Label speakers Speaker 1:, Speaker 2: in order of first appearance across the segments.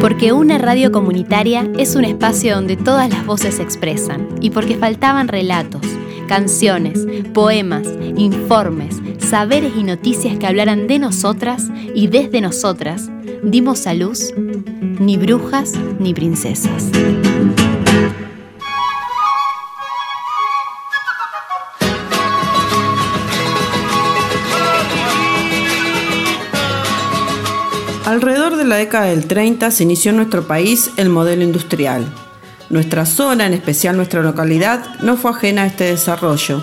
Speaker 1: Porque una radio comunitaria es un espacio donde todas las voces se expresan y porque faltaban relatos, canciones, poemas, informes, saberes y noticias que hablaran de nosotras y desde nosotras, dimos a luz ni brujas ni princesas.
Speaker 2: Alrededor de la década del 30 se inició en nuestro país el modelo industrial. Nuestra zona, en especial nuestra localidad, no fue ajena a este desarrollo,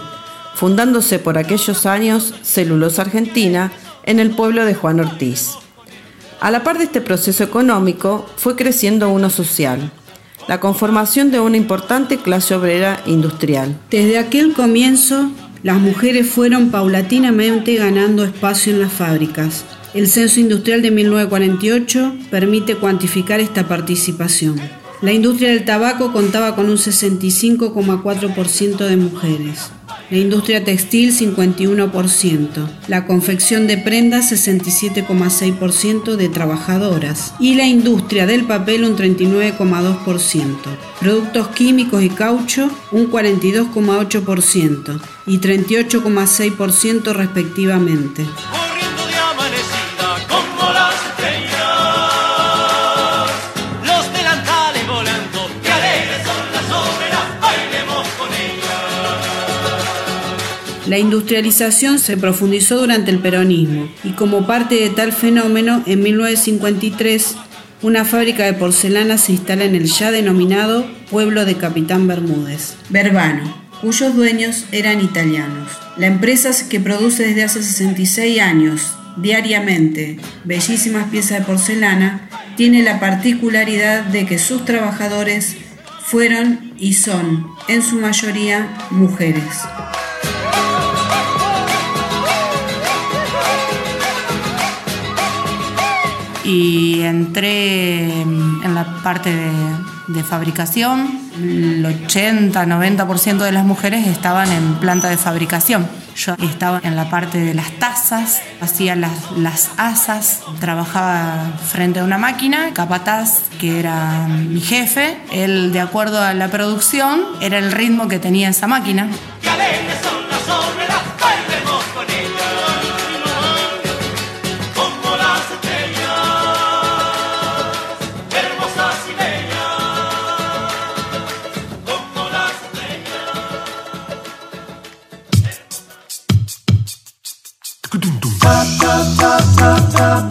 Speaker 2: fundándose por aquellos años Celulosa Argentina en el pueblo de Juan Ortiz. A la par de este proceso económico, fue creciendo uno social, la conformación de una importante clase obrera industrial.
Speaker 3: Desde aquel comienzo, las mujeres fueron paulatinamente ganando espacio en las fábricas, el Censo Industrial de 1948 permite cuantificar esta participación. La industria del tabaco contaba con un 65,4% de mujeres. La industria textil 51%, la confección de prendas 67,6% de trabajadoras y la industria del papel un 39,2%, productos químicos y caucho un 42,8% y 38,6% respectivamente. La industrialización se profundizó durante el peronismo y como parte de tal fenómeno, en 1953, una fábrica de porcelana se instala en el ya denominado pueblo de Capitán Bermúdez, Verbano, cuyos dueños eran italianos. La empresa que produce desde hace 66 años diariamente bellísimas piezas de porcelana tiene la particularidad de que sus trabajadores fueron y son en su mayoría mujeres.
Speaker 4: Y entré en la parte de, fabricación. El 80-90% de las mujeres estaban en planta de fabricación. Yo estaba en la parte de las tazas, hacía las, las asas, trabajaba frente a una máquina, capataz, que era mi jefe. Él, de acuerdo a la producción, era el ritmo que tenía esa máquina.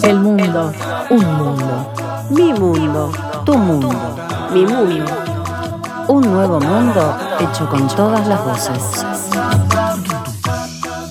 Speaker 1: El mundo, un mundo. Mi mundo, tu mundo, mi mundo. Un nuevo mundo hecho con todas las voces.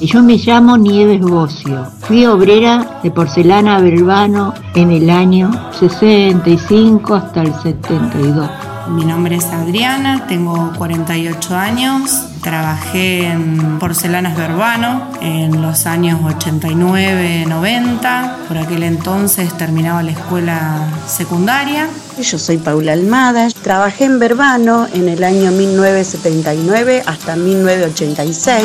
Speaker 5: Yo me llamo Nieves Bocio. Fui obrera de porcelana Verbano en el año 65 hasta el 72.
Speaker 4: Mi nombre es Adriana, tengo 48 años, trabajé en Porcelanas Verbano en los años 89-90, por aquel entonces terminaba la escuela secundaria.
Speaker 6: Yo soy Paula Almada, trabajé en Verbano en el año 1979 hasta 1986.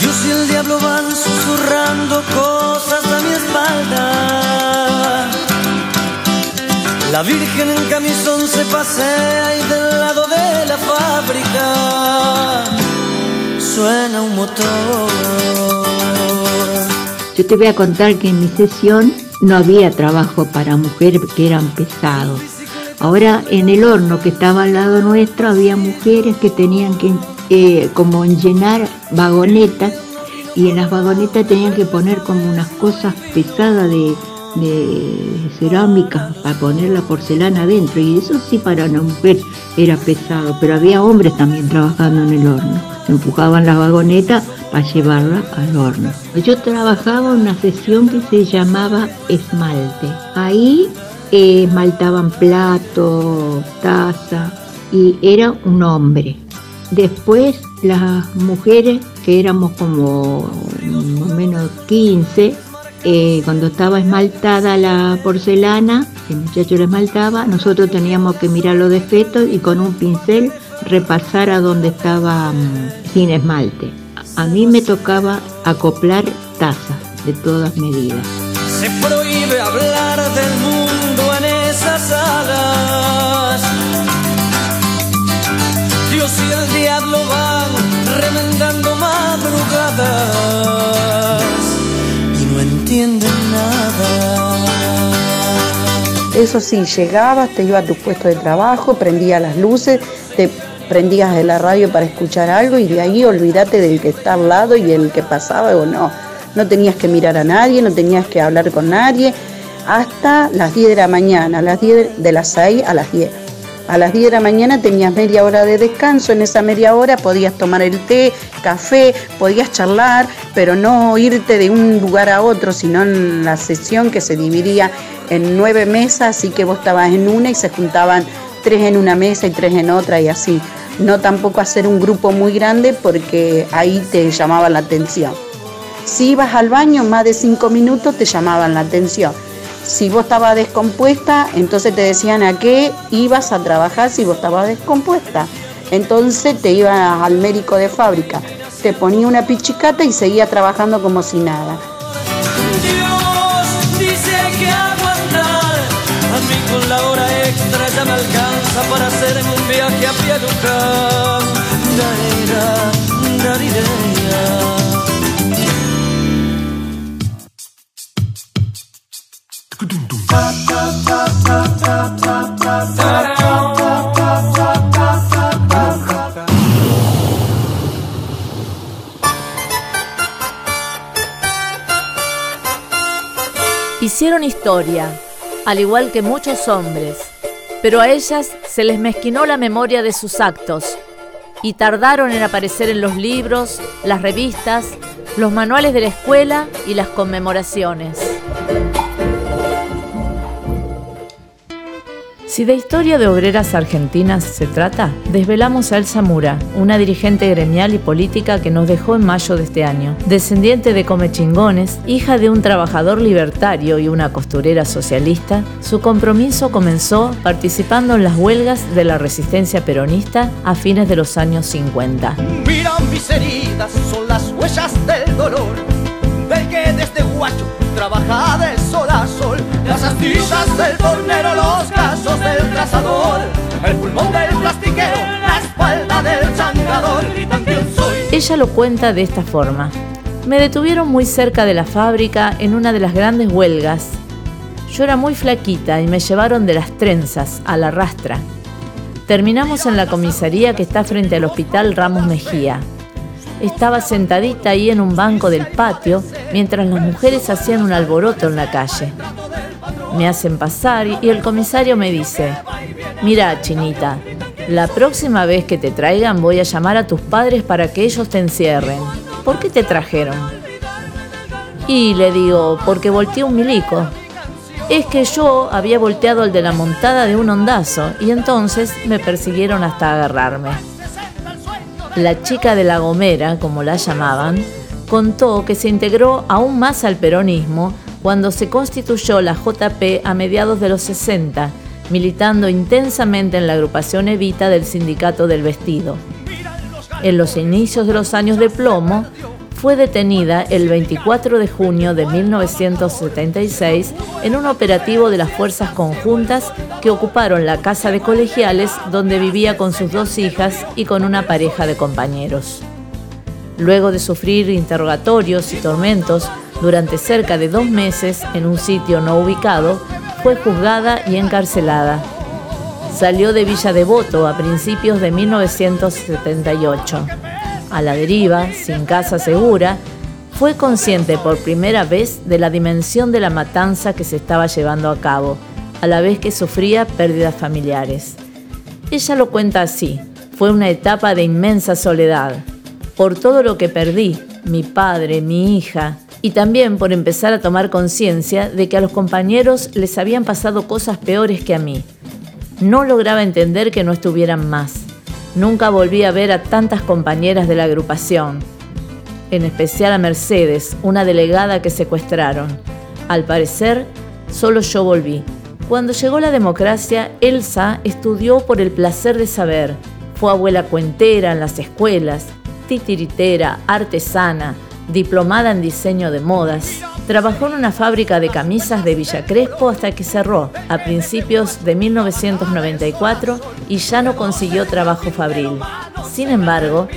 Speaker 7: Dios y el diablo van susurrando cosas a mi espalda la Virgen en camisón se pasea y de la fábrica suena un motor.
Speaker 5: Yo te voy a contar que en mi sesión no había trabajo para mujeres que eran pesados. Ahora en el horno que estaba al lado nuestro había mujeres que tenían que eh, como llenar vagonetas y en las vagonetas tenían que poner como unas cosas pesadas de de cerámica para poner la porcelana adentro y eso sí para una mujer era pesado, pero había hombres también trabajando en el horno. Empujaban la vagoneta para llevarla al horno. Yo trabajaba en una sesión que se llamaba esmalte. Ahí eh, esmaltaban plato, taza y era un hombre. Después las mujeres, que éramos como más o menos 15, eh, cuando estaba esmaltada la porcelana, el muchacho la esmaltaba, nosotros teníamos que mirar los defectos y con un pincel repasar a donde estaba mm, sin esmalte. A mí me tocaba acoplar tazas. de todas medidas.
Speaker 7: Se prohíbe hablar del
Speaker 6: Eso sí, llegabas, te ibas a tu puesto de trabajo, prendías las luces, te prendías de la radio para escuchar algo y de ahí olvídate del que está al lado y el que pasaba o no no tenías que mirar a nadie, no tenías que hablar con nadie, hasta las 10 de la mañana, las 10 de las 6 a las 10. A las 10 de la mañana tenías media hora de descanso, en esa media hora podías tomar el té, café, podías charlar, pero no irte de un lugar a otro, sino en la sesión que se dividía en nueve mesas, así que vos estabas en una y se juntaban tres en una mesa y tres en otra y así. No tampoco hacer un grupo muy grande porque ahí te llamaba la atención. Si ibas al baño más de cinco minutos te llamaban la atención. Si vos estabas descompuesta, entonces te decían a qué ibas a trabajar si vos estabas descompuesta. Entonces te ibas al médico de fábrica, te ponía una pichicata y seguía trabajando como si nada.
Speaker 7: Dios dice que aguantar. A mí con la hora extra ya me alcanza para hacer un viaje a.
Speaker 8: Hicieron historia, al igual que muchos hombres, pero a ellas se les mezquinó la memoria de sus actos y tardaron en aparecer en los libros, las revistas, los manuales de la escuela y las conmemoraciones. Si de historia de obreras argentinas se trata, desvelamos a Elsa Mura, una dirigente gremial y política que nos dejó en mayo de este año. Descendiente de Comechingones, hija de un trabajador libertario y una costurera socialista, su compromiso comenzó participando en las huelgas de la resistencia peronista a fines de los años 50.
Speaker 7: Mira mis heridas, son las huellas del dolor, del que desde guacho trabaja de sol a sol. Las astillas del tornero, el pulmón del la espalda del. Y también soy.
Speaker 8: Ella lo cuenta de esta forma. Me detuvieron muy cerca de la fábrica en una de las grandes huelgas. Yo era muy flaquita y me llevaron de las trenzas a la rastra. Terminamos en la comisaría que está frente al hospital Ramos Mejía. Estaba sentadita ahí en un banco del patio mientras las mujeres hacían un alboroto en la calle. Me hacen pasar y el comisario me dice, mira, chinita, la próxima vez que te traigan voy a llamar a tus padres para que ellos te encierren. ¿Por qué te trajeron? Y le digo, porque volteé un milico. Es que yo había volteado al de la montada de un ondazo y entonces me persiguieron hasta agarrarme. La chica de la Gomera, como la llamaban, contó que se integró aún más al peronismo cuando se constituyó la JP a mediados de los 60, militando intensamente en la agrupación Evita del Sindicato del Vestido. En los inicios de los años de plomo, fue detenida el 24 de junio de 1976 en un operativo de las fuerzas conjuntas que ocuparon la casa de colegiales donde vivía con sus dos hijas y con una pareja de compañeros. Luego de sufrir interrogatorios y tormentos durante cerca de dos meses en un sitio no ubicado, fue juzgada y encarcelada. Salió de Villa Devoto a principios de 1978 a la deriva, sin casa segura, fue consciente por primera vez de la dimensión de la matanza que se estaba llevando a cabo, a la vez que sufría pérdidas familiares. Ella lo cuenta así, fue una etapa de inmensa soledad, por todo lo que perdí, mi padre, mi hija, y también por empezar a tomar conciencia de que a los compañeros les habían pasado cosas peores que a mí. No lograba entender que no estuvieran más. Nunca volví a ver a tantas compañeras de la agrupación, en especial a Mercedes, una delegada que secuestraron. Al parecer, solo yo volví. Cuando llegó la democracia, Elsa estudió por el placer de saber. Fue abuela cuentera en las escuelas, titiritera, artesana, Diplomada en diseño de modas, trabajó en una fábrica de camisas de Villa Crespo hasta que cerró a principios de 1994 y ya no consiguió trabajo fabril. Sin embargo,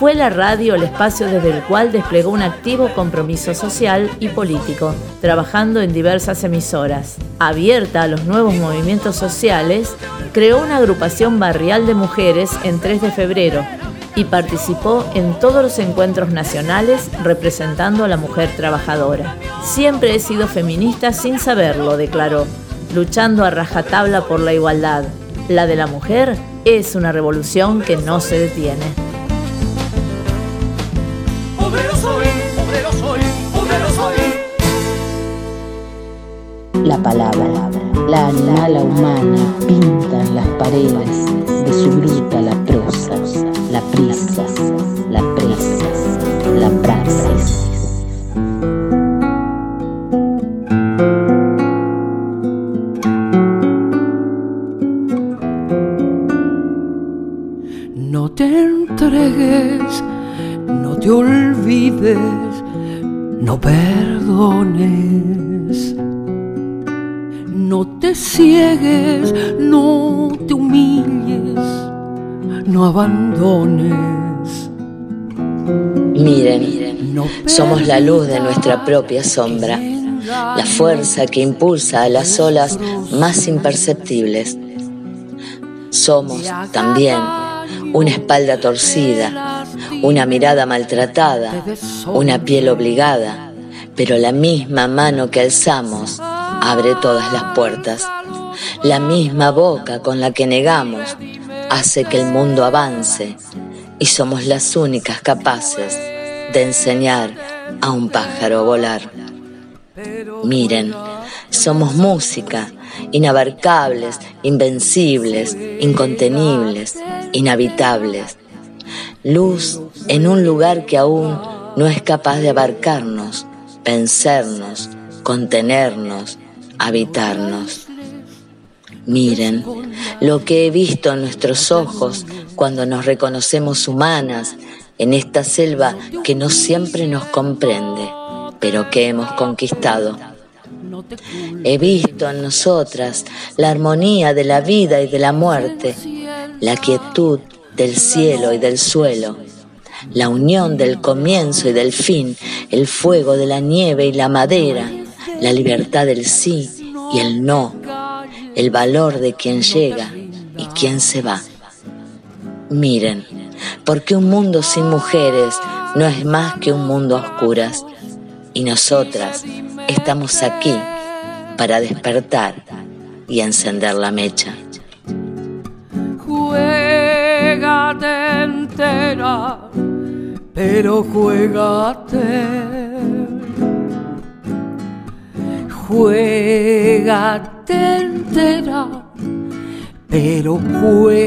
Speaker 8: fue la radio el espacio desde el cual desplegó un activo compromiso social y político, trabajando en diversas emisoras. Abierta a los nuevos movimientos sociales, creó una agrupación barrial de mujeres en 3 de febrero y participó en todos los encuentros nacionales representando a la mujer trabajadora. Siempre he sido feminista sin saberlo, declaró, luchando a rajatabla por la igualdad. La de la mujer es una revolución que no se detiene.
Speaker 9: La palabra, la animala humana pinta en las paredes de su bruta la
Speaker 10: no abandones.
Speaker 11: Miren, somos la luz de nuestra propia sombra, la fuerza que impulsa a las olas más imperceptibles. Somos también una espalda torcida, una mirada maltratada, una piel obligada, pero la misma mano que alzamos abre todas las puertas. La misma boca con la que negamos hace que el mundo avance y somos las únicas capaces de enseñar a un pájaro a volar. Miren, somos música, inabarcables, invencibles, incontenibles, inhabitables. Luz en un lugar que aún no es capaz de abarcarnos, vencernos, contenernos, habitarnos. Miren lo que he visto en nuestros ojos cuando nos reconocemos humanas en esta selva que no siempre nos comprende, pero que hemos conquistado. He visto en nosotras la armonía de la vida y de la muerte, la quietud del cielo y del suelo, la unión del comienzo y del fin, el fuego de la nieve y la madera, la libertad del sí y el no, el valor de quien llega y quien se va. Miren, porque un mundo sin mujeres no es más que un mundo a oscuras y nosotras estamos aquí para despertar y encender la mecha.
Speaker 10: Juégate entera, pero juégate Juégate entera, pero juégate.